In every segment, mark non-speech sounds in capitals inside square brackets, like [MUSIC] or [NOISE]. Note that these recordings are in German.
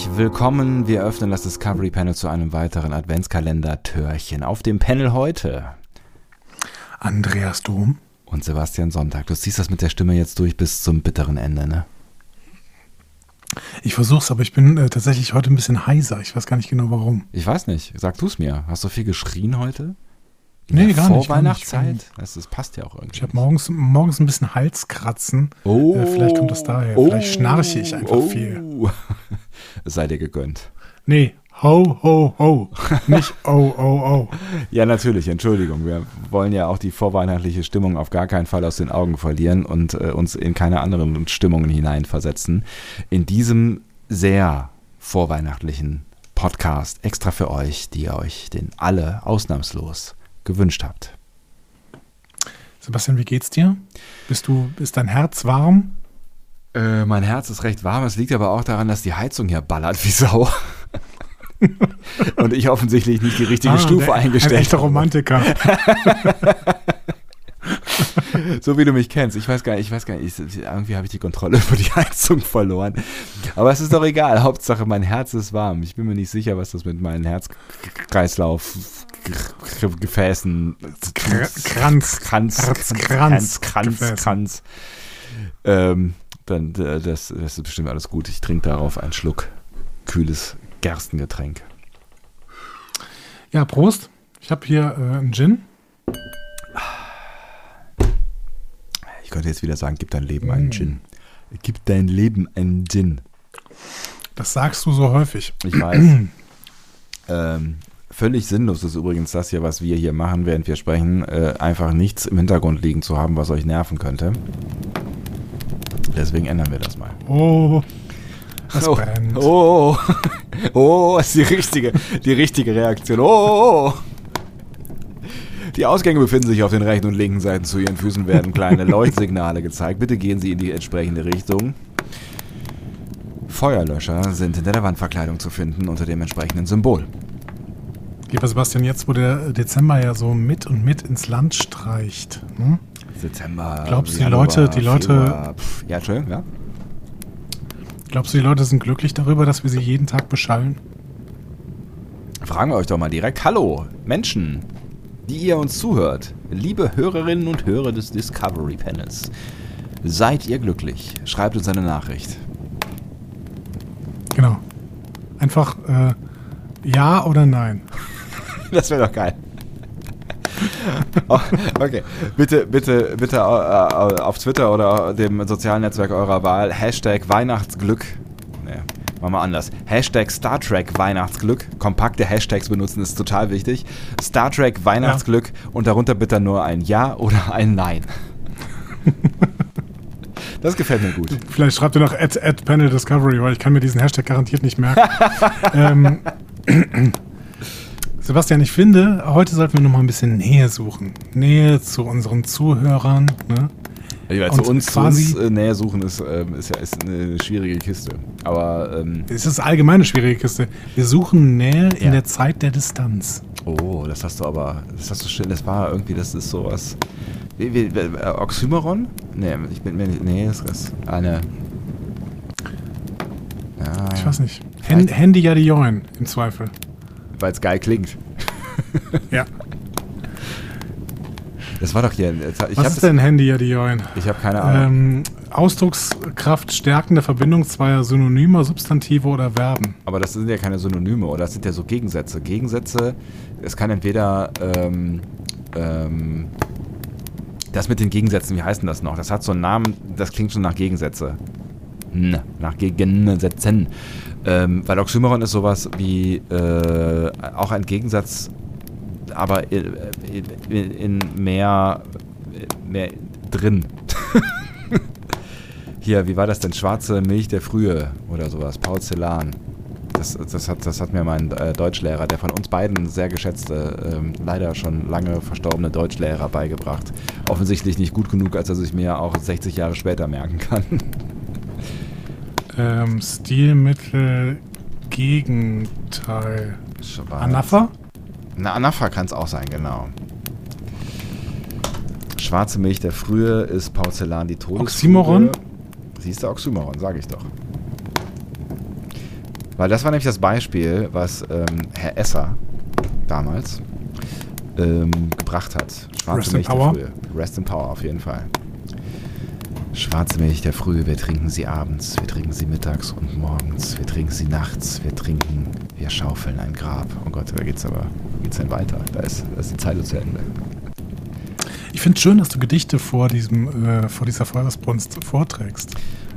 herzlich willkommen. Wir öffnen das Discovery Panel zu einem weiteren Adventskalender-Türchen. Auf dem Panel heute Andreas Dom und Sebastian Sonntag. Du ziehst das mit der Stimme jetzt durch bis zum bitteren Ende, ne? Ich versuch's, aber ich bin äh, tatsächlich heute ein bisschen heiser. Ich weiß gar nicht genau warum. Ich weiß nicht. Sag du's mir. Hast du viel geschrien heute? In nee, gar nicht. Vorweihnachtszeit? Das, das, passt ja auch irgendwie. Ich habe morgens, morgens ein bisschen Halskratzen. Oh, äh, vielleicht kommt das daher. Oh, vielleicht schnarche ich einfach oh. viel. [LAUGHS] Es sei dir gegönnt. Nee, ho, ho, ho. Nicht oh, oh, oh. Ja, natürlich, Entschuldigung. Wir wollen ja auch die vorweihnachtliche Stimmung auf gar keinen Fall aus den Augen verlieren und äh, uns in keine anderen Stimmungen hineinversetzen. In diesem sehr vorweihnachtlichen Podcast extra für euch, die ihr euch den alle ausnahmslos gewünscht habt. Sebastian, wie geht's dir? Bist du, ist dein Herz warm? Äh, mein Herz ist recht warm. Es liegt aber auch daran, dass die Heizung hier ballert wie Sau. [LAUGHS] Und ich offensichtlich nicht die richtige Ah, Stufe der- eingestellt Ein echter habe. Romantiker. [LAUGHS] So wie du mich kennst. Ich weiß gar nicht, ich weiß gar nicht, ich, irgendwie habe ich die Kontrolle über die Heizung verloren. Aber es ist doch egal. Hauptsache, mein Herz ist warm. Ich bin mir nicht sicher, was das mit meinen Herzkreislauf Gefäßen Kr- Kranz. Kranz Herzkranz. Kranz Kranz Gefäßen. Kranz ähm, dann äh, das, das ist bestimmt alles gut. Ich trinke darauf einen Schluck kühles Gerstengetränk. Ja, Prost. Ich habe hier äh, einen Gin. Ich könnte jetzt wieder sagen, gib dein Leben einen Gin. Gib dein Leben einen Gin. Das sagst du so häufig. Ich weiß. [CLEARS THROAT] ähm, völlig sinnlos ist übrigens das hier, was wir hier machen, während wir sprechen, äh, einfach nichts im Hintergrund liegen zu haben, was euch nerven könnte. Deswegen ändern wir das mal. Oh, das oh, brennt. oh, oh, oh, ist die richtige, die richtige Reaktion. Oh, oh, oh. Die Ausgänge befinden sich auf den rechten und linken Seiten. Zu Ihren Füßen werden kleine [LAUGHS] Leuchtsignale gezeigt. Bitte gehen Sie in die entsprechende Richtung. Feuerlöscher sind hinter der Wandverkleidung zu finden unter dem entsprechenden Symbol. Lieber Sebastian, jetzt wo der Dezember ja so mit und mit ins Land streicht, ne? Dezember. Glaubst du, die Leute- die Leute- Februar, pf, ja, Entschuldigung, ja. glaubst du, die Leute sind glücklich darüber, dass wir sie jeden Tag beschallen? Fragen wir euch doch mal direkt. Hallo, Menschen, die ihr uns zuhört. Liebe Hörerinnen und Hörer des Discovery Panels. Seid ihr glücklich? Schreibt uns eine Nachricht. Genau. Einfach äh, ja oder nein. [LAUGHS] Das wäre doch geil. [LAUGHS] Oh, okay, bitte, bitte, bitte äh, auf Twitter oder dem sozialen Netzwerk eurer Wahl Hashtag Weihnachtsglück. Nee, machen wir anders. Hashtag Star Trek Weihnachtsglück. Kompakte Hashtags benutzen ist total wichtig. Star Trek Weihnachtsglück und darunter bitte nur ein Ja oder ein Nein. [LAUGHS] Das gefällt mir gut. Vielleicht schreibt ihr noch at, at Panel Discovery, weil ich kann mir diesen Hashtag garantiert nicht merken. [LAUGHS] ähm, Sebastian, ich finde, heute sollten wir noch mal ein bisschen Nähe suchen. Nähe zu unseren Zuhörern. Ne? Ja, zu uns, quasi- uns äh, näher suchen ist, ähm, ist ja ist eine schwierige Kiste. Aber, ähm, Es ist allgemein eine schwierige Kiste. Wir suchen Nähe in Ja. der Zeit der Distanz. oh, das hast du aber, das hast du schön, das war irgendwie, das ist sowas. Wie, wie, wie, äh, Oxymoron? Nee, ich bin mir nicht, nee, das ist eine. Ja, Ich weiß nicht. Vielleicht- Handy ja die Join, im Zweifel. Weil es geil klingt. [LAUGHS] Ja. Das war doch hier. Ich Was ist denn Handy ja die Join? Ich habe keine Ahnung. Ähm, Ausdruckskraft stärkende Verbindung zweier Synonymer, Substantive oder Verben. Aber das sind ja keine Synonyme, oder? Das sind ja so Gegensätze. Gegensätze, es kann entweder ähm, ähm, das mit den Gegensätzen, wie heißt denn das noch? Das hat so einen Namen, das klingt schon nach Gegensätze. N, nach Gegensätzen. Ähm, weil Oxymoron ist sowas wie äh, auch ein Gegensatz, aber in, in, in mehr, mehr drin. [LAUGHS] Hier, wie war das denn? Schwarze Milch der Frühe oder sowas. Paul Celan. Das, das, hat, das hat mir mein äh, Deutschlehrer, der von uns beiden sehr geschätzte, ähm, leider schon lange verstorbene Deutschlehrer beigebracht. Offensichtlich nicht gut genug, als dass ich mir auch 60 Jahre später merken kann. [LAUGHS] Ähm, Stilmittel Gegenteil. Schwarz. Anapha? Na, Anafa kann es auch sein, genau. Schwarze Milch der Frühe ist Porzellan die Todesfuge. Oxymoron? Siehst du, Oxymoron, sage ich doch. Weil das war nämlich das Beispiel, was ähm, Herr Esser damals ähm, gebracht hat. Schwarze Rest in Milch Power. der Frühe. Rest in Power auf jeden Fall. Schwarze Milch der Frühe, wir trinken sie abends, wir trinken sie mittags und morgens, wir trinken sie nachts, wir trinken, wir schaufeln ein Grab. Oh Gott, da geht's aber, geht's denn weiter? Da ist, da ist die Zeit zu Ende. Ich finde es schön, dass du Gedichte vor, diesem, äh, vor dieser Feuersbrunst vorträgst.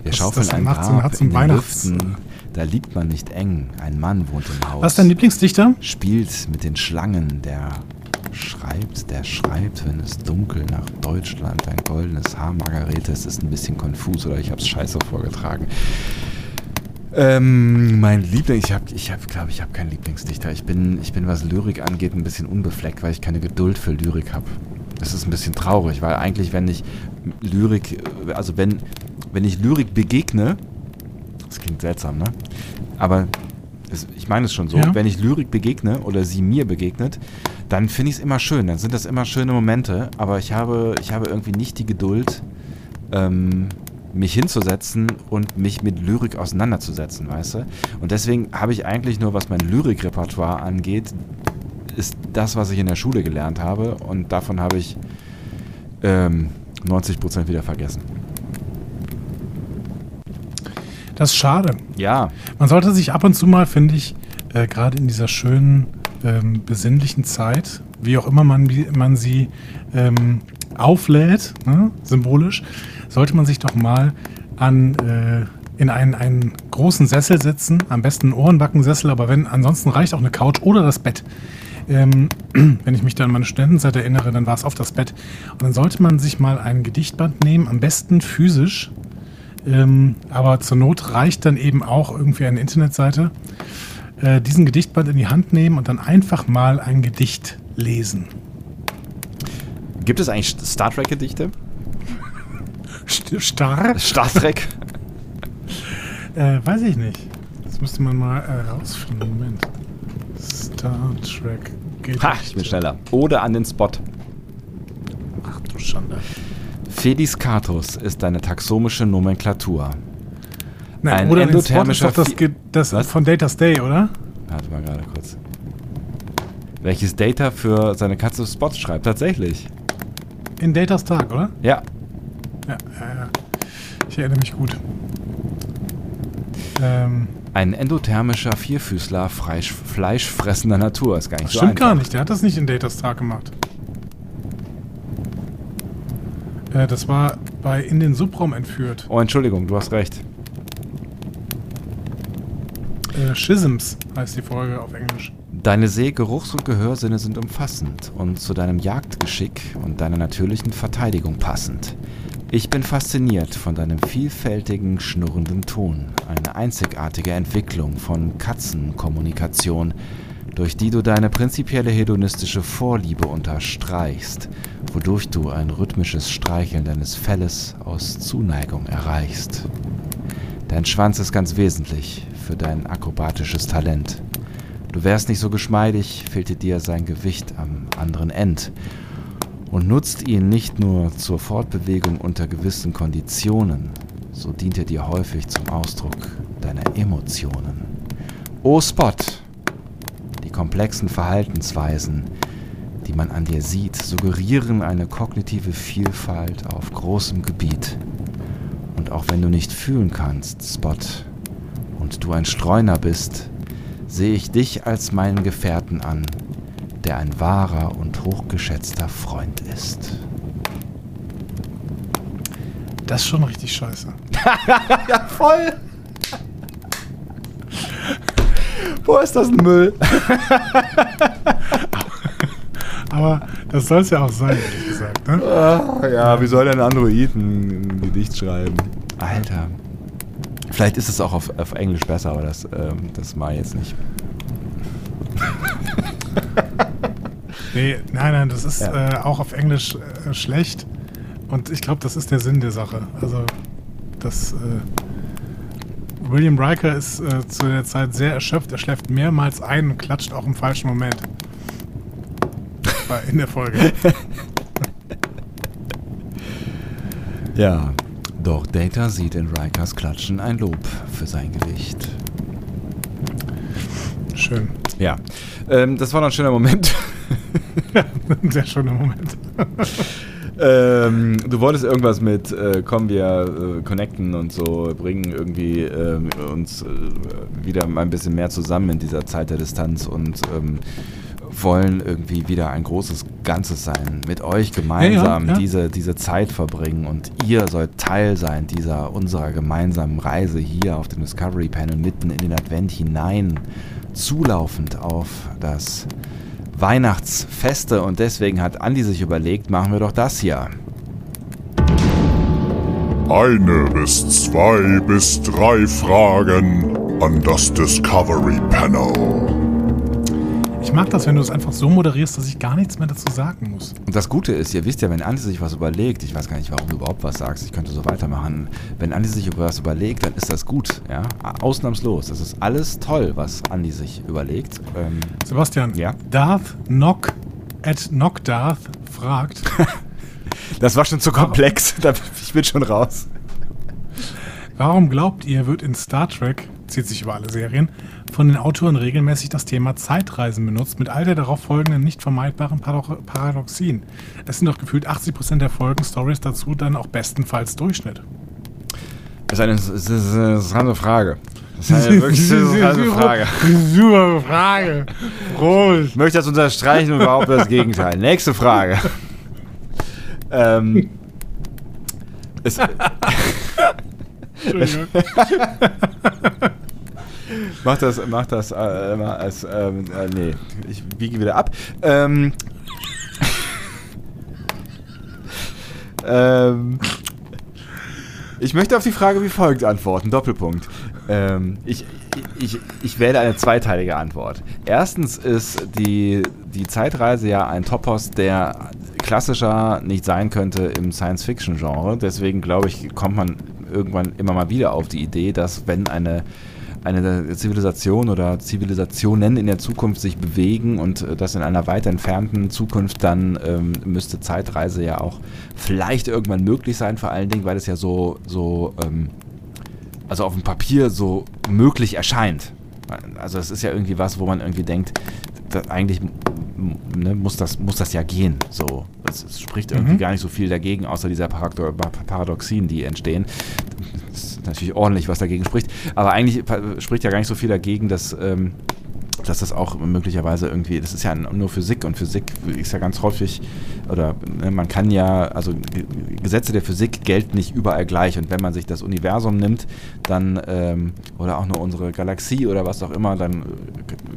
Wir Das- schaufeln das ein Grab in ein den Weihnachts- Lüften, da liegt man nicht eng, ein Mann wohnt im Haus. Was ist dein Lieblingsdichter? spielt mit den Schlangen, der schreibt, der schreibt, wenn es dunkel nach Deutschland ein goldenes Haar, Margarete, es ist ein bisschen konfus oder ich habe es scheiße vorgetragen. Ähm, mein Liebling, ich habe, ich hab, glaube ich, habe keinen Lieblingsdichter. Ich bin, ich bin, was Lyrik angeht, ein bisschen unbefleckt, weil ich keine Geduld für Lyrik habe. Das ist ein bisschen traurig, weil eigentlich, wenn ich Lyrik, also wenn, wenn ich Lyrik begegne, das klingt seltsam, ne? Aber es, ich meine es schon so, Ja. wenn ich Lyrik begegne oder sie mir begegnet, dann finde ich es immer schön. Dann sind das immer schöne Momente, aber ich habe, ich habe irgendwie nicht die Geduld, ähm, mich hinzusetzen und mich mit Lyrik auseinanderzusetzen, weißt du? Und deswegen habe ich eigentlich nur, was mein Lyrikrepertoire angeht, ist das, was ich in der Schule gelernt habe und davon habe ich ähm, 90% wieder vergessen. Das ist schade. Ja, Man sollte sich ab und zu mal, finde ich, äh, gerade in dieser schönen, ähm, besinnlichen Zeit, wie auch immer man, man sie ähm, auflädt, ne, symbolisch, sollte man sich doch mal an äh, in einen, einen großen Sessel setzen, am besten einen Ohrenbackensessel, aber wenn ansonsten reicht auch eine Couch oder das Bett. Ähm, [CLEARS THROAT] wenn ich mich da an meine Studentenzeit erinnere, dann war es oft das Bett. Und dann sollte man sich mal ein Gedichtband nehmen, am besten physisch, ähm, aber zur Not reicht dann eben auch irgendwie eine Internetseite. Äh, diesen Gedichtband in die Hand nehmen und dann einfach mal ein Gedicht lesen. gibt es eigentlich Star Trek-Gedichte? St starr? Star Trek? [LAUGHS] Äh, weiß ich nicht. Das müsste man mal äh, rausfinden. Moment. Star Trek Gedichte. Ha, ich bin schneller. Oder an den Spot. Ach du Schande. Felis Catus ist deine taxomische Nomenklatur. Nein, Ein endothermischer ist doch das, das Was? von Data's Day, oder? Warte mal gerade kurz. Welches Data für seine Katze Spots schreibt? Tatsächlich. In Data's Tag, oder? Ja. Ja, ja, ja. Ich erinnere mich gut. Ähm, Ein endothermischer Vierfüßler Fleisch, fleischfressender Natur. Ist gar nicht so stimmt einfach. gar nicht, der hat das nicht in Data's Tag gemacht. Äh, das war bei In den Subraum entführt. Oh, Entschuldigung, du hast recht. Äh, Schisms heißt die Folge auf Englisch. Deine Seh-, Geruchs- und Gehörsinne sind umfassend und zu deinem Jagdgeschick und deiner natürlichen Verteidigung passend. Ich bin fasziniert von deinem vielfältigen, schnurrenden Ton, eine einzigartige Entwicklung von Katzenkommunikation, durch die du deine prinzipielle hedonistische Vorliebe unterstreichst, wodurch du ein rhythmisches Streicheln deines Felles aus Zuneigung erreichst. Dein Schwanz ist ganz wesentlich für dein akrobatisches Talent. Du wärst nicht so geschmeidig, fehlte dir sein Gewicht am anderen End und nutzt ihn nicht nur zur Fortbewegung unter gewissen Konditionen, so dient er dir häufig zum Ausdruck deiner Emotionen. O Spot! Die komplexen Verhaltensweisen, die man an dir sieht, suggerieren eine kognitive Vielfalt auf großem Gebiet. Und auch wenn du nicht fühlen kannst, Spot, und du ein Streuner bist, sehe ich dich als meinen Gefährten an, der ein wahrer und hochgeschätzter Freund ist. Das ist schon richtig scheiße. [LAUGHS] Voll! Wo ist das Müll? [LAUGHS] Aber das soll es ja auch sein, gesagt. Ne? Ah, ja, wie soll denn ein Android ein, Gedicht schreiben? Alter. Vielleicht ist es auch auf, auf Englisch besser, aber das, ähm, das mal jetzt nicht. [LAUGHS] Nee, nein, nein, das ist Ja. äh, auch auf Englisch äh, schlecht. Und ich glaube, das ist der Sinn der Sache. Also, das. Äh, William Riker ist äh, zu der Zeit sehr erschöpft. Er schläft mehrmals ein und klatscht auch im falschen Moment. In der Folge. [LAUGHS] Ja, doch Data sieht in Rikers Klatschen ein Lob für sein Gewicht. Schön. Ja, ähm, das war noch ein schöner Moment. ja, [LAUGHS] ein sehr schöner Moment. ähm, du wolltest irgendwas mit, äh, kommen wir äh, connecten und so, bringen irgendwie äh, uns wieder mal ein bisschen mehr zusammen in dieser Zeit der Distanz und ähm, wollen irgendwie wieder ein großes Ganzes sein, mit euch gemeinsam Ja, ja, ja. Diese, diese Zeit verbringen und ihr sollt Teil sein dieser unserer gemeinsamen Reise hier auf dem Discovery Panel mitten in den Advent hinein, zulaufend auf das Weihnachtsfeste und deswegen hat Andi sich überlegt, machen wir doch das hier. Eine bis zwei bis drei Fragen an das Discovery Panel. Ich mag das, wenn du es einfach so moderierst, dass ich gar nichts mehr dazu sagen muss. Und das Gute ist, ihr wisst ja, wenn Andi sich was überlegt, ich weiß gar nicht, warum du überhaupt was sagst, ich könnte so weitermachen. Wenn Andi sich was überlegt, dann ist das gut, ja, ausnahmslos. Das ist alles toll, was Andi sich überlegt. Ähm, Sebastian, Ja? Darth Knock at Knockdarth fragt, [LAUGHS] das war schon zu komplex, ich bin schon raus. warum glaubt ihr, wird in Star Trek, zieht sich über alle Serien, von den Autoren regelmäßig das Thema Zeitreisen benutzt, mit all der darauf folgenden nicht vermeidbaren Paro- Paradoxien? Es sind doch gefühlt 80% der Folgen-Stories dazu dann auch bestenfalls Durchschnitt. Das ist eine, das ist eine interessante Frage. Das ist eine [LAUGHS] wirklich interessante Frage. Super Frage. Prost. Ich möchte das unterstreichen und behaupte das Gegenteil. Nächste Frage. ähm, es, Entschuldigung. [LAUGHS] Mach das, mach das äh, als, ähm, äh, nee, ich biege wieder ab. Ähm, ähm, ich möchte auf die Frage wie folgt antworten, Doppelpunkt. Ähm, ich, ich, ich wähle eine zweiteilige Antwort. Erstens ist die, die Zeitreise ja ein Topos, der klassischer nicht sein könnte im Science-Fiction-Genre. Deswegen glaube ich, kommt man irgendwann immer mal wieder auf die Idee, dass wenn eine eine Zivilisation oder Zivilisationen in der Zukunft sich bewegen und äh, das in einer weit entfernten Zukunft, dann ähm, müsste Zeitreise ja auch vielleicht irgendwann möglich sein, vor allen Dingen, weil es ja so, so ähm, also auf dem Papier so möglich erscheint. Also es ist ja irgendwie was, wo man irgendwie denkt, da, eigentlich ne, muss, das, muss das ja gehen. So. Es, es spricht irgendwie Mhm. gar nicht so viel dagegen, außer dieser Parado Paradoxien, die entstehen. Das ist natürlich ordentlich, was dagegen spricht. Aber eigentlich spricht ja gar nicht so viel dagegen, dass, ähm, dass das auch möglicherweise irgendwie, das ist ja nur Physik und Physik ist ja ganz häufig, oder ne, man kann ja, also Gesetze der Physik gelten nicht überall gleich und wenn man sich das Universum nimmt, dann, ähm, oder auch nur unsere Galaxie oder was auch immer, dann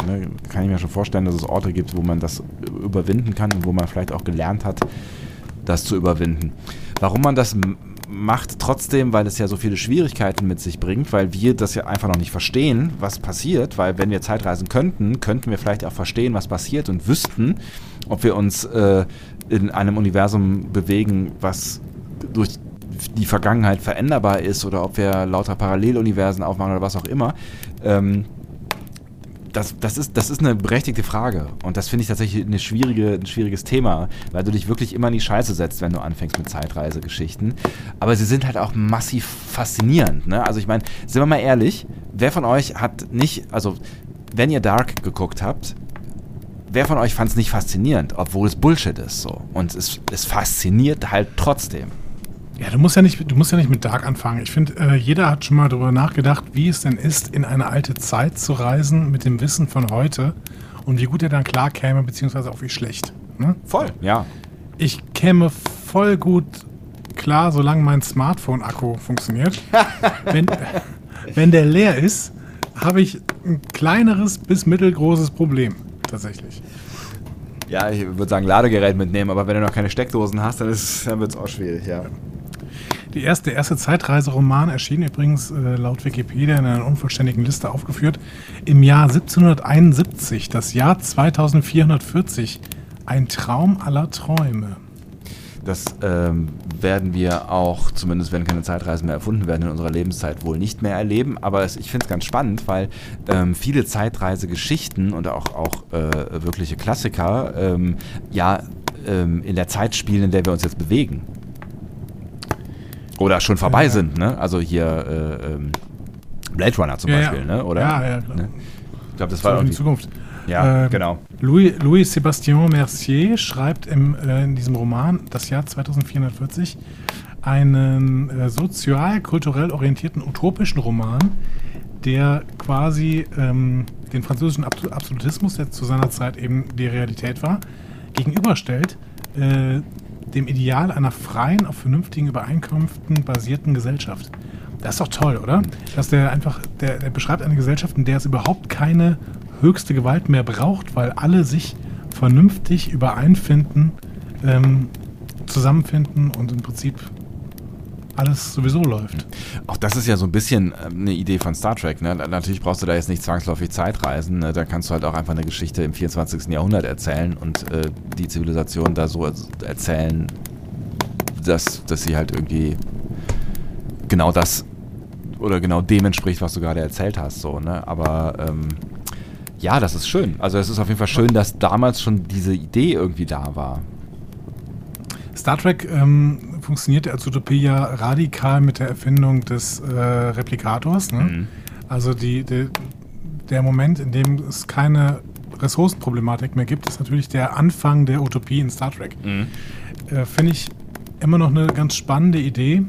ne, kann ich mir schon vorstellen, dass es Orte gibt, wo man das überwinden kann und wo man vielleicht auch gelernt hat, das zu überwinden. Warum man das macht trotzdem, weil es ja so viele Schwierigkeiten mit sich bringt, weil wir das ja einfach noch nicht verstehen, was passiert, weil wenn wir Zeitreisen könnten, könnten wir vielleicht auch verstehen, was passiert und wüssten, ob wir uns äh, in einem Universum bewegen, was durch die Vergangenheit veränderbar ist oder ob wir lauter Paralleluniversen aufmachen oder was auch immer. Ähm, das, das, ist, das ist eine berechtigte Frage. Und das finde ich tatsächlich eine schwierige, ein schwieriges Thema, weil du dich wirklich immer in die Scheiße setzt, wenn du anfängst mit Zeitreisegeschichten. Aber sie sind halt auch massiv faszinierend. Ne? Also ich meine, sind wir mal ehrlich, wer von euch hat nicht, also wenn ihr Dark geguckt habt, wer von euch fand es nicht faszinierend, obwohl es Bullshit ist so. Und es, es fasziniert halt trotzdem. Ja, du musst ja nicht, du musst ja nicht mit Dark anfangen. Ich finde, äh, jeder hat schon mal darüber nachgedacht, wie es denn ist, in eine alte Zeit zu reisen mit dem Wissen von heute und wie gut er dann klar käme, beziehungsweise auch wie schlecht. Ne? Voll. Ja. Ich käme voll gut klar, solange mein Smartphone-Akku funktioniert. [LAUGHS] wenn, wenn der leer ist, habe ich ein kleineres bis mittelgroßes Problem. Tatsächlich. Ja, ich würde sagen, Ladegerät mitnehmen, aber wenn du noch keine Steckdosen hast, dann, dann wird es auch schwierig, ja. Die erste, der erste Zeitreiseroman erschien übrigens äh, laut Wikipedia in einer unvollständigen Liste aufgeführt im Jahr 1771, das Jahr 2440. Ein Traum aller Träume. Das ähm, werden wir auch, zumindest wenn keine Zeitreisen mehr erfunden werden, in unserer Lebenszeit wohl nicht mehr erleben. Aber es, ich finde es ganz spannend, weil ähm, viele Zeitreisegeschichten und auch, auch äh, wirkliche Klassiker ähm, ja ähm, in der Zeit spielen, in der wir uns jetzt bewegen. Oder schon vorbei Ja. sind, ne? Also hier äh, ähm, Blade Runner zum Ja, Beispiel, ne? Oder? Ja, ja, klar. Ne? Ich glaube, das war in die irgendwie. Zukunft. Ja, Ähm, genau. Louis, Louis Sébastien Mercier schreibt im, äh, in diesem Roman Das Jahr 2440 einen äh, sozial-kulturell orientierten utopischen Roman, der quasi ähm, den französischen Abs Absolutismus, der zu seiner Zeit eben die Realität war, gegenüberstellt äh, dem Ideal einer freien, auf vernünftigen Übereinkünften basierten Gesellschaft. Das ist doch toll, oder? Dass der einfach, der, der beschreibt eine Gesellschaft, in der es überhaupt keine höchste Gewalt mehr braucht, weil alle sich vernünftig übereinfinden, ähm, zusammenfinden und im Prinzip alles sowieso läuft. Auch das ist ja so ein bisschen ähm, eine Idee von Star Trek. Ne? Natürlich brauchst du da jetzt nicht zwangsläufig Zeitreisen. Ne? Da kannst du halt auch einfach eine Geschichte im 24. Jahrhundert erzählen und äh, die Zivilisation da so erzählen, dass, dass sie halt irgendwie genau das oder genau dem entspricht, was du gerade erzählt hast. So, ne? Aber ähm, ja, das ist schön. Also es ist auf jeden Fall schön, dass damals schon diese Idee irgendwie da war. Star Trek ähm, funktionierte als Utopie ja radikal mit der Erfindung des äh, Replikators. Ne? Mhm. Also die, die, der Moment, in dem es keine Ressourcenproblematik mehr gibt, ist natürlich der Anfang der Utopie in Star Trek. Äh, Finde ich immer noch eine ganz spannende Idee,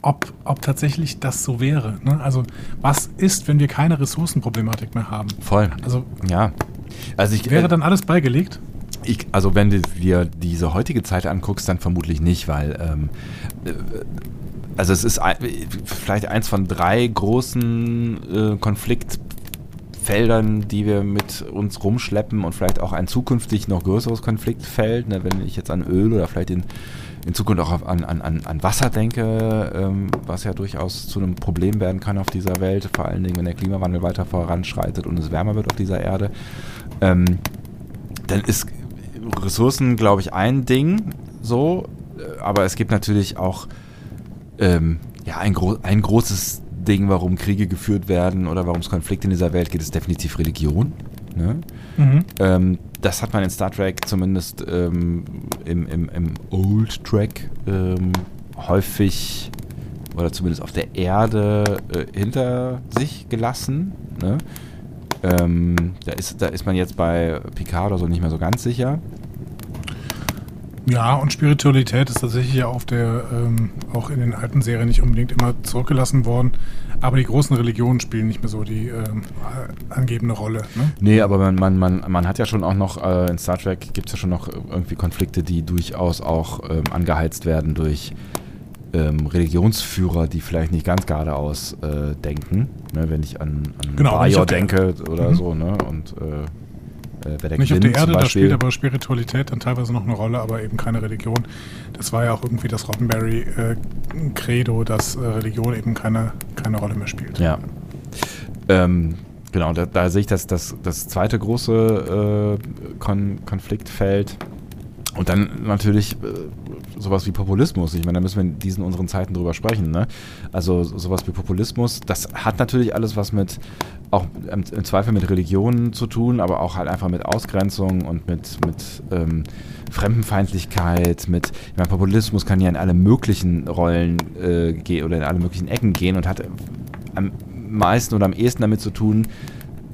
ob, ob tatsächlich das so wäre. Ne? Also was ist, wenn wir keine Ressourcenproblematik mehr haben? Voll. Also Ja. Also ich, wäre äh, dann alles beigelegt? Ich, also wenn du dir diese heutige Zeit anguckst, dann vermutlich nicht, weil ähm, äh, also es ist ein, vielleicht eins von drei großen äh, Konfliktfeldern, die wir mit uns rumschleppen und vielleicht auch ein zukünftig noch größeres Konfliktfeld, ne, wenn ich jetzt an Öl oder vielleicht in, in Zukunft auch an, an an Wasser denke, ähm, was ja durchaus zu einem Problem werden kann auf dieser Welt, vor allen Dingen, wenn der Klimawandel weiter voranschreitet und es wärmer wird auf dieser Erde. Ähm, dann ist Ressourcen, glaube ich, ein Ding so, äh, aber es gibt natürlich auch ähm, ja, ein, gro ein großes Ding, warum Kriege geführt werden oder warum es Konflikte in dieser Welt gibt, ist definitiv Religion. Ne? Mhm. Ähm, das hat man in Star Trek zumindest ähm, im, im, im Old Track ähm, häufig oder zumindest auf der Erde äh, hinter sich gelassen. Ne? Ähm, da, ist, da ist man jetzt bei Picard oder so nicht mehr so ganz sicher. Ja, und Spiritualität ist tatsächlich ja auf der, ähm, auch in den alten Serien nicht unbedingt immer zurückgelassen worden. Aber die großen Religionen spielen nicht mehr so die ähm, äh, angebende Rolle. Ne? Nee, aber man, man, man, man hat ja schon auch noch, äh, in Star Trek gibt es ja schon noch irgendwie Konflikte, die durchaus auch ähm, angeheizt werden durch ähm, Religionsführer, die vielleicht nicht ganz geradeaus äh, denken. Ne, wenn ich an, an Genau, der- denke oder Mhm. so, ne? Und äh, äh, wer der Nicht auf Quinn der Erde, da spielt aber Spiritualität dann teilweise noch eine Rolle, aber eben keine Religion. Das war ja auch irgendwie das Roddenberry-Credo, dass äh, Religion eben keine, keine Rolle mehr spielt. Ja. Ähm, genau, da, da sehe ich das, das, das zweite große äh, Kon Konfliktfeld. Und dann natürlich äh, sowas wie Populismus. Ich meine, da müssen wir in diesen unseren Zeiten drüber sprechen. Ne? Also so- sowas wie Populismus, das hat natürlich alles was mit, auch im, im Zweifel mit Religionen zu tun, aber auch halt einfach mit Ausgrenzung und mit, mit ähm, Fremdenfeindlichkeit, mit, ich meine, Populismus kann ja in alle möglichen Rollen äh, gehen oder in alle möglichen Ecken gehen und hat am meisten oder am ehesten damit zu tun,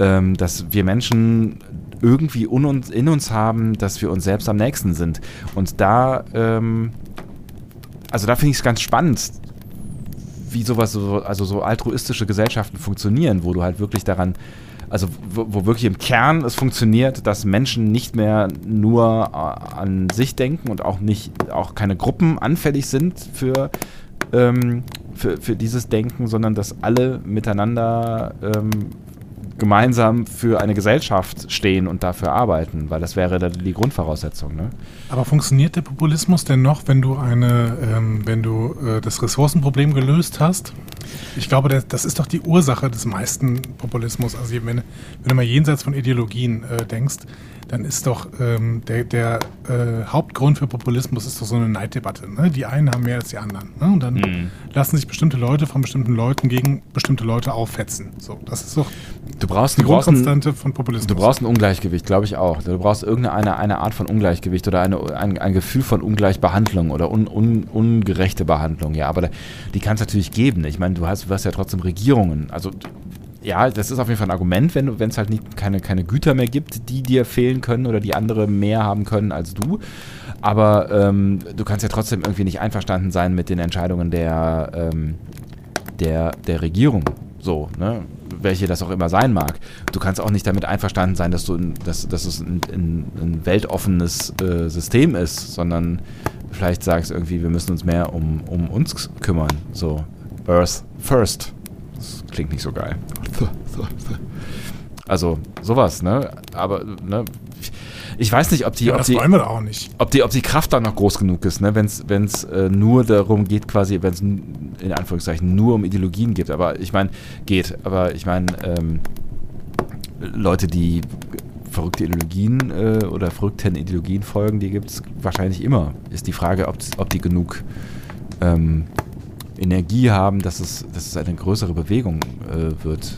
ähm, dass wir Menschen irgendwie un uns, in uns haben, dass wir uns selbst am nächsten sind. Und da, ähm, also da finde ich es ganz spannend, wie sowas, so, also so altruistische Gesellschaften funktionieren, wo du halt wirklich daran, also wo, wo wirklich im Kern es funktioniert, dass Menschen nicht mehr nur äh, an sich denken und auch nicht, auch keine Gruppen anfällig sind für, ähm, für, für dieses Denken, sondern dass alle miteinander ähm, gemeinsam für eine Gesellschaft stehen und dafür arbeiten, weil das wäre die Grundvoraussetzung. Ne? Aber funktioniert der Populismus denn noch, wenn du eine, ähm, wenn du äh, das Ressourcenproblem gelöst hast? Ich glaube, das, das ist doch die Ursache des meisten Populismus. Also wenn, wenn du mal jenseits von Ideologien äh, denkst, dann ist doch ähm, der, der äh, Hauptgrund für Populismus ist doch so eine Neiddebatte. Ne? Die einen haben mehr als die anderen. Ne? Und dann Mhm. lassen sich bestimmte Leute von bestimmten Leuten gegen bestimmte Leute auffetzen. So, das ist doch Du brauchst, du brauchst ein, Grundkonstante von Populismus. Du brauchst ein Ungleichgewicht, glaube ich auch. Du brauchst irgendeine eine Art von Ungleichgewicht oder eine, ein, ein Gefühl von Ungleichbehandlung oder un, un, ungerechte Behandlung. Ja, aber da, die kann es natürlich geben. Ich meine, du hast, du hast ja trotzdem Regierungen. Also ja, das ist auf jeden Fall ein Argument, wenn es halt nicht, keine, keine Güter mehr gibt, die dir fehlen können oder die andere mehr haben können als du. Aber ähm, du kannst ja trotzdem irgendwie nicht einverstanden sein mit den Entscheidungen der, ähm, der, der Regierung. So, ne? Welche das auch immer sein mag. Du kannst auch nicht damit einverstanden sein, dass, du, dass, dass es ein, ein, ein weltoffenes äh, System ist, sondern vielleicht sagst irgendwie, wir müssen uns mehr um, um uns kümmern. So, Earth first. Das klingt nicht so geil. Also, sowas, ne? Aber, ne? Ich weiß nicht, ob die, Ja, ob die, nicht. ob die, ob die Kraft da noch groß genug ist, ne? wenn es äh, nur darum geht, quasi, wenn es in Anführungszeichen nur um Ideologien geht. Aber ich meine, geht. Aber ich meine, ähm, Leute, die verrückte Ideologien äh, oder verrückten Ideologien folgen, die gibt es wahrscheinlich immer. Ist die Frage, ob, ob die genug ähm, Energie haben, dass es, dass es eine größere Bewegung äh, wird,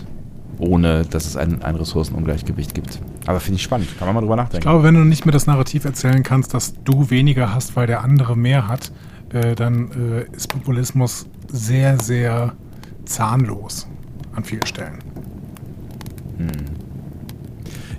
ohne dass es ein, ein Ressourcenungleichgewicht gibt. Aber finde ich spannend. Kann man mal drüber nachdenken. Ich glaube, wenn du nicht mehr das Narrativ erzählen kannst, dass du weniger hast, weil der andere mehr hat, äh, dann äh, ist Populismus sehr, sehr zahnlos an vielen Stellen.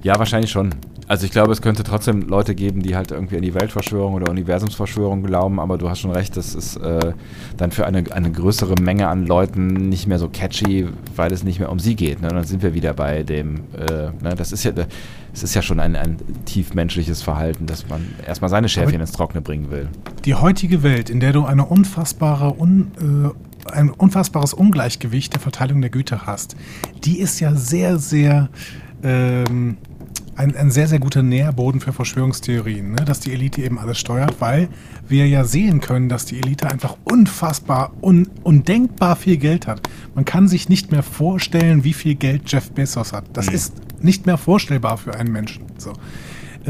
Ja, wahrscheinlich schon. Also ich glaube, es könnte trotzdem Leute geben, die halt irgendwie an die Weltverschwörung oder Universumsverschwörung glauben, aber du hast schon recht, das ist äh, dann für eine, eine größere Menge an Leuten nicht mehr so catchy, weil es nicht mehr um sie geht. Ne? Und dann sind wir wieder bei dem, äh, ne? das ist ja, es ist ja schon ein, ein tief menschliches Verhalten, dass man erstmal seine Schäfchen Aber- ins Trockene bringen will. Die heutige Welt, in der du eine unfassbare, un, äh, ein unfassbares Ungleichgewicht der Verteilung der Güter hast, die ist ja sehr, sehr ähm, ein, ein sehr, sehr guter Nährboden für Verschwörungstheorien, ne? dass die Elite eben alles steuert, weil wir ja sehen können, dass die Elite einfach unfassbar, un, undenkbar viel Geld hat. Man kann sich nicht mehr vorstellen, wie viel Geld Jeff Bezos hat. Das ist nicht mehr vorstellbar für einen Menschen. So.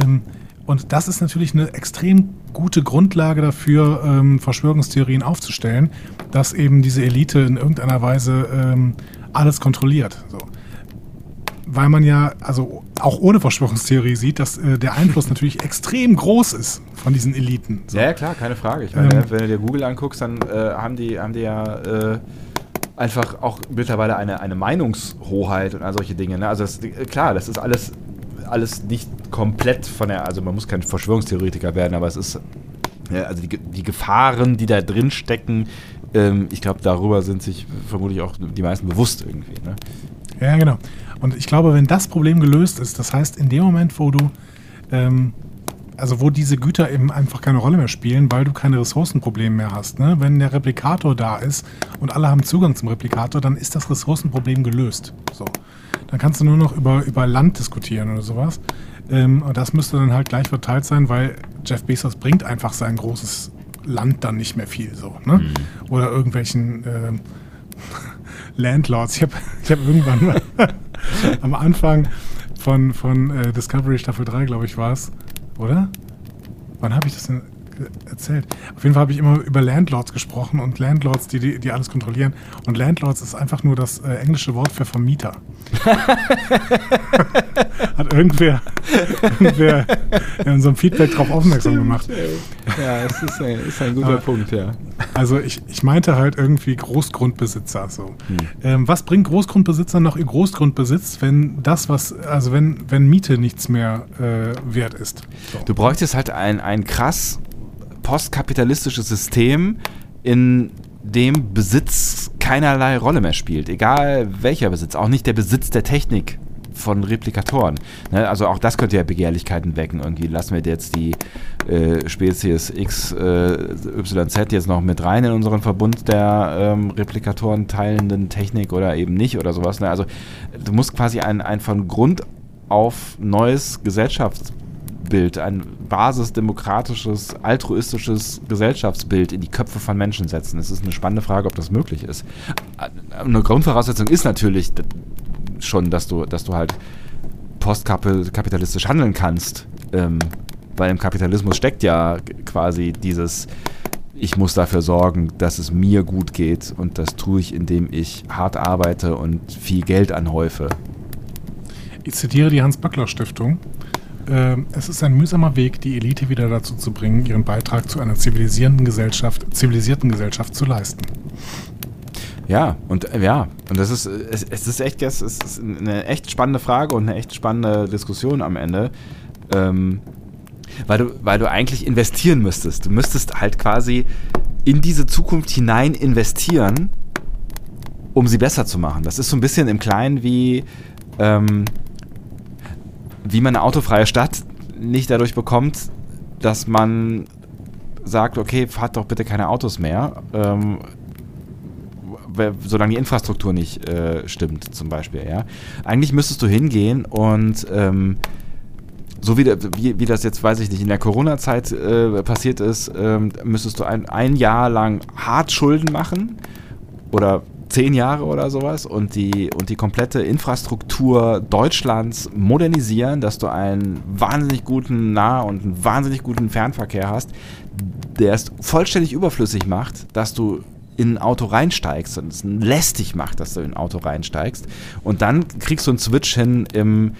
Ähm, und das ist natürlich eine extrem gute Grundlage dafür, ähm, Verschwörungstheorien aufzustellen, dass eben diese Elite in irgendeiner Weise ähm, alles kontrolliert. So. Weil man ja, also auch ohne Verschwörungstheorie sieht, dass äh, der Einfluss natürlich extrem groß ist von diesen Eliten. So. Ja, klar, keine Frage. Ich meine, Ähm, wenn du dir Google anguckst, dann äh, haben, die, haben die ja äh, einfach auch mittlerweile eine, eine Meinungshoheit und all solche Dinge. Ne? Also das, äh, klar, das ist alles, alles nicht komplett von der, also man muss kein Verschwörungstheoretiker werden, aber es ist, ja, also die, die Gefahren, die da drin stecken, ähm, ich glaube, darüber sind sich vermutlich auch die meisten bewusst irgendwie. Ne? Ja, genau. Und ich glaube, wenn das Problem gelöst ist, das heißt, in dem Moment, wo du, ähm, also wo diese Güter eben einfach keine Rolle mehr spielen, weil du keine Ressourcenprobleme mehr hast, ne? wenn der Replikator da ist und alle haben Zugang zum Replikator, dann ist das Ressourcenproblem gelöst. So. Dann kannst du nur noch über, über Land diskutieren oder sowas. Ähm, und das müsste dann halt gleich verteilt sein, weil Jeff Bezos bringt einfach sein großes Land dann nicht mehr viel so. Ne? Oder irgendwelchen ähm, Landlords. Ich habe ich hab irgendwann mal [LAUGHS] am Anfang von, von äh, Discovery Staffel 3, glaube ich, war es, oder? Wann habe ich das denn erzählt? Auf jeden Fall habe ich immer über Landlords gesprochen und Landlords, die, die, die alles kontrollieren. Und Landlords ist einfach nur das äh, englische Wort für Vermieter. [LAUGHS] Hat irgendwer, irgendwer in unserem Feedback darauf aufmerksam gemacht. Ja, es ist ein, ist ein guter Aber- Punkt, ja. Also ich, ich meinte halt irgendwie Großgrundbesitzer. So. Hm. Ähm, was bringt Großgrundbesitzer noch ihr Großgrundbesitz, wenn das, was, also wenn, wenn Miete nichts mehr äh, wert ist? So. Du bräuchtest halt ein, ein krass postkapitalistisches System, in dem Besitz keinerlei Rolle mehr spielt. Egal welcher Besitz, auch nicht der Besitz der Technik von Replikatoren. Ne? Also auch das könnte ja Begehrlichkeiten wecken. Irgendwie lassen wir jetzt die äh, Spezies X, äh, YZ jetzt noch mit rein in unseren Verbund der ähm, Replikatoren teilenden Technik oder eben nicht oder sowas. Ne? Also du musst quasi ein, ein von Grund auf neues Gesellschaftsbild, ein basisdemokratisches, altruistisches Gesellschaftsbild in die Köpfe von Menschen setzen. Es ist eine spannende Frage, ob das möglich ist. Eine Grundvoraussetzung ist natürlich schon, dass du, dass du halt postkapitalistisch handeln kannst. Ähm, weil im Kapitalismus steckt ja quasi dieses, ich muss dafür sorgen, dass es mir gut geht und das tue ich, indem ich hart arbeite und viel Geld anhäufe. Ich zitiere die Hans-Böckler-Stiftung. Ähm, es ist ein mühsamer Weg, die Elite wieder dazu zu bringen, ihren Beitrag zu einer zivilisierenden Gesellschaft, zivilisierten Gesellschaft zu leisten. Ja, und äh, ja, und das ist, es, es ist echt, es ist eine echt spannende Frage und eine echt spannende Diskussion am Ende. Ähm, weil du, weil du eigentlich investieren müsstest. Du müsstest halt quasi in diese Zukunft hinein investieren, um sie besser zu machen. Das ist so ein bisschen im Kleinen wie, ähm, wie man eine autofreie Stadt nicht dadurch bekommt, dass man sagt, okay, fahrt doch bitte keine Autos mehr. Ähm, solange die Infrastruktur nicht äh, stimmt, zum Beispiel, ja. Eigentlich müsstest du hingehen und ähm, so wie, wie, wie, das jetzt, weiß ich nicht, in der Corona-Zeit äh, passiert ist, ähm, müsstest du ein, ein Jahr lang hart Schulden machen oder zehn Jahre oder sowas und die, und die komplette Infrastruktur Deutschlands modernisieren, dass du einen wahnsinnig guten Nah- und einen wahnsinnig guten Fernverkehr hast, der es vollständig überflüssig macht, dass du in ein Auto reinsteigst und es lästig macht, dass du in ein Auto reinsteigst. Und dann kriegst du einen Switch hin im,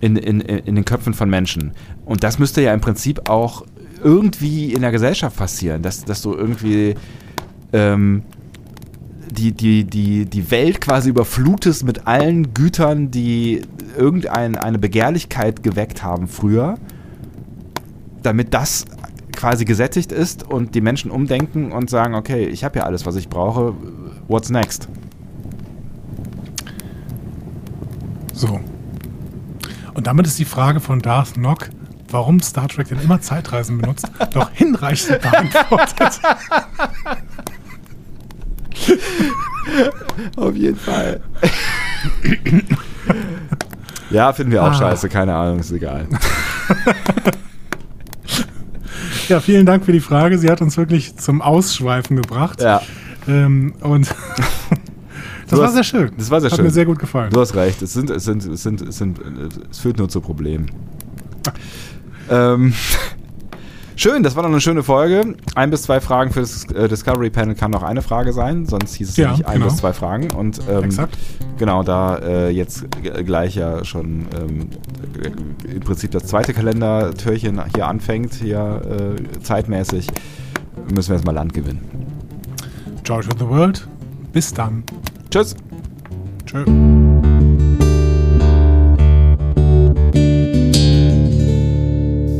in, in, in den Köpfen von Menschen. Und das müsste ja im Prinzip auch irgendwie in der Gesellschaft passieren, dass, dass du irgendwie ähm, die, die, die, die Welt quasi überflutest mit allen Gütern, die irgendeine Begehrlichkeit geweckt haben früher, damit das quasi gesättigt ist und die Menschen umdenken und sagen, okay, ich habe ja alles, was ich brauche, what's next? So. Und damit ist die Frage von Darth Nock, warum Star Trek denn immer Zeitreisen benutzt, [LAUGHS] doch hinreichend beantwortet. [LAUGHS] Auf jeden Fall. ja, finden wir auch ah. scheiße, keine Ahnung, ist egal. [LAUGHS] Ja, vielen Dank für die Frage. Sie hat uns wirklich zum Ausschweifen gebracht. Ja. Ähm, und [LAUGHS] das war sehr schön. Das war sehr hat schön. Hat mir sehr gut gefallen. Du hast recht. Es sind, es sind, es sind, es sind, es führt nur zu Problemen. ähm, Schön, das war noch eine schöne Folge. Ein bis zwei Fragen für das äh, Discovery Panel kann noch eine Frage sein, sonst hieß es ja, nicht ein genau. bis zwei Fragen. Und ähm, Exakt. genau, da äh, jetzt gleich ja schon ähm, im Prinzip das zweite Kalendertürchen hier anfängt, hier äh, zeitmäßig, müssen wir jetzt mal Land gewinnen. George of the World. Bis dann. Tschüss. Tschüss.